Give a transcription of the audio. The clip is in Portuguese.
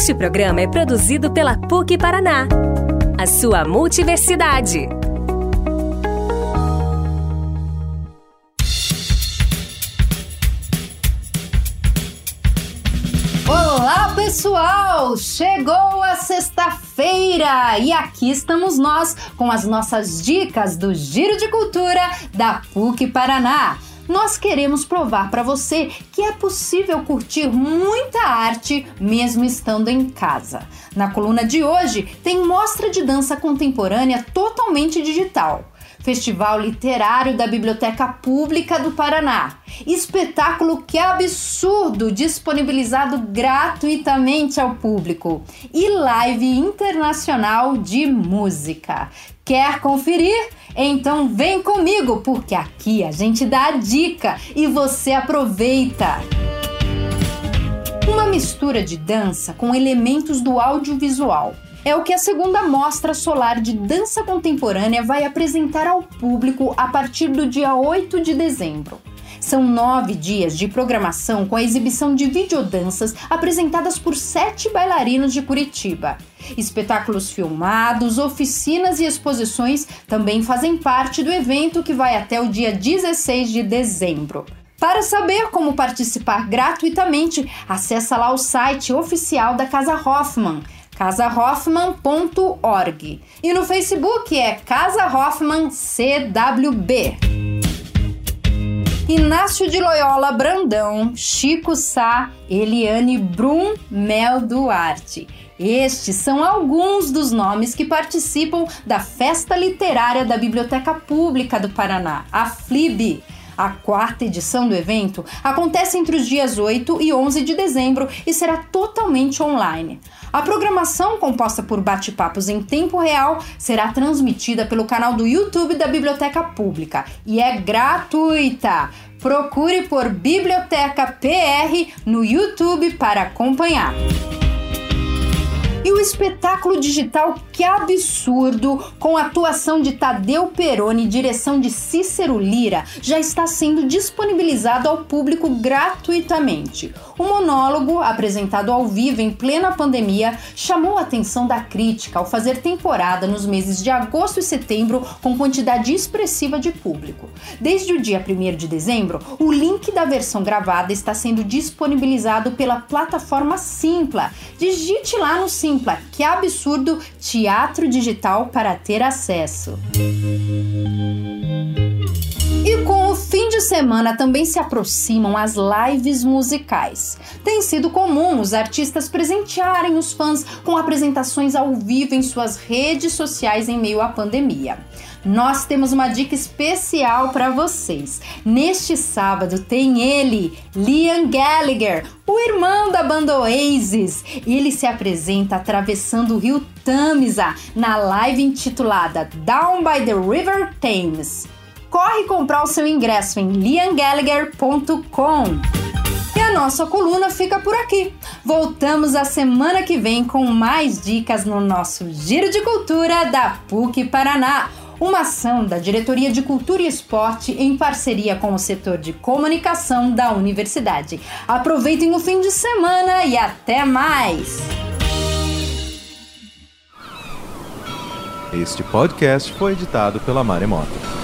Este programa é produzido pela PUC Paraná, a sua multiversidade. Olá, pessoal! Chegou a sexta-feira e aqui estamos nós com as nossas dicas do Giro de Cultura da PUC Paraná nós queremos provar para você que é possível curtir muita arte mesmo estando em casa. Na coluna de hoje tem mostra de dança contemporânea totalmente digital. Festival Literário da Biblioteca Pública do Paraná. Espetáculo Que Absurdo, disponibilizado gratuitamente ao público. E live internacional de música. Quer conferir? Então vem comigo, porque aqui a gente dá a dica e você aproveita. Uma mistura de dança com elementos do audiovisual. É o que a segunda mostra solar de dança contemporânea vai apresentar ao público a partir do dia 8 de dezembro. São nove dias de programação com a exibição de videodanças apresentadas por sete bailarinos de Curitiba. Espetáculos filmados, oficinas e exposições também fazem parte do evento que vai até o dia 16 de dezembro. Para saber como participar gratuitamente, acessa lá o site oficial da Casa Hoffman, casahoffman.org. E no Facebook é Casa Hoffman CWB. Inácio de Loyola Brandão, Chico Sá, Eliane Brum, Mel Duarte. Estes são alguns dos nomes que participam da Festa Literária da Biblioteca Pública do Paraná, a FLIB. A quarta edição do evento acontece entre os dias 8 e 11 de dezembro e será totalmente online. A programação, composta por bate-papos em tempo real, será transmitida pelo canal do YouTube da Biblioteca Pública e é gratuita. Procure por Biblioteca PR no YouTube para acompanhar. E o espetáculo digital Que Absurdo, com a atuação de Tadeu Peroni direção de Cícero Lira, já está sendo disponibilizado ao público gratuitamente. O monólogo, apresentado ao vivo em plena pandemia, chamou a atenção da crítica ao fazer temporada nos meses de agosto e setembro com quantidade expressiva de público. Desde o dia 1 de dezembro, o link da versão gravada está sendo disponibilizado pela plataforma Simpla. Digite lá no Simpla que absurdo teatro digital para ter acesso. Semana também se aproximam as lives musicais. Tem sido comum os artistas presentearem os fãs com apresentações ao vivo em suas redes sociais em meio à pandemia nós temos uma dica especial para vocês. Neste sábado tem ele, Liam Gallagher, o irmão da banda Oasis. Ele se apresenta atravessando o rio Tamisa na live intitulada Down by the River Thames. Corre comprar o seu ingresso em liamgallagher.com. E a nossa coluna fica por aqui. Voltamos a semana que vem com mais dicas no nosso Giro de Cultura da PUC Paraná uma ação da Diretoria de Cultura e Esporte em parceria com o setor de comunicação da universidade. Aproveitem o fim de semana e até mais! Este podcast foi editado pela Maremoto.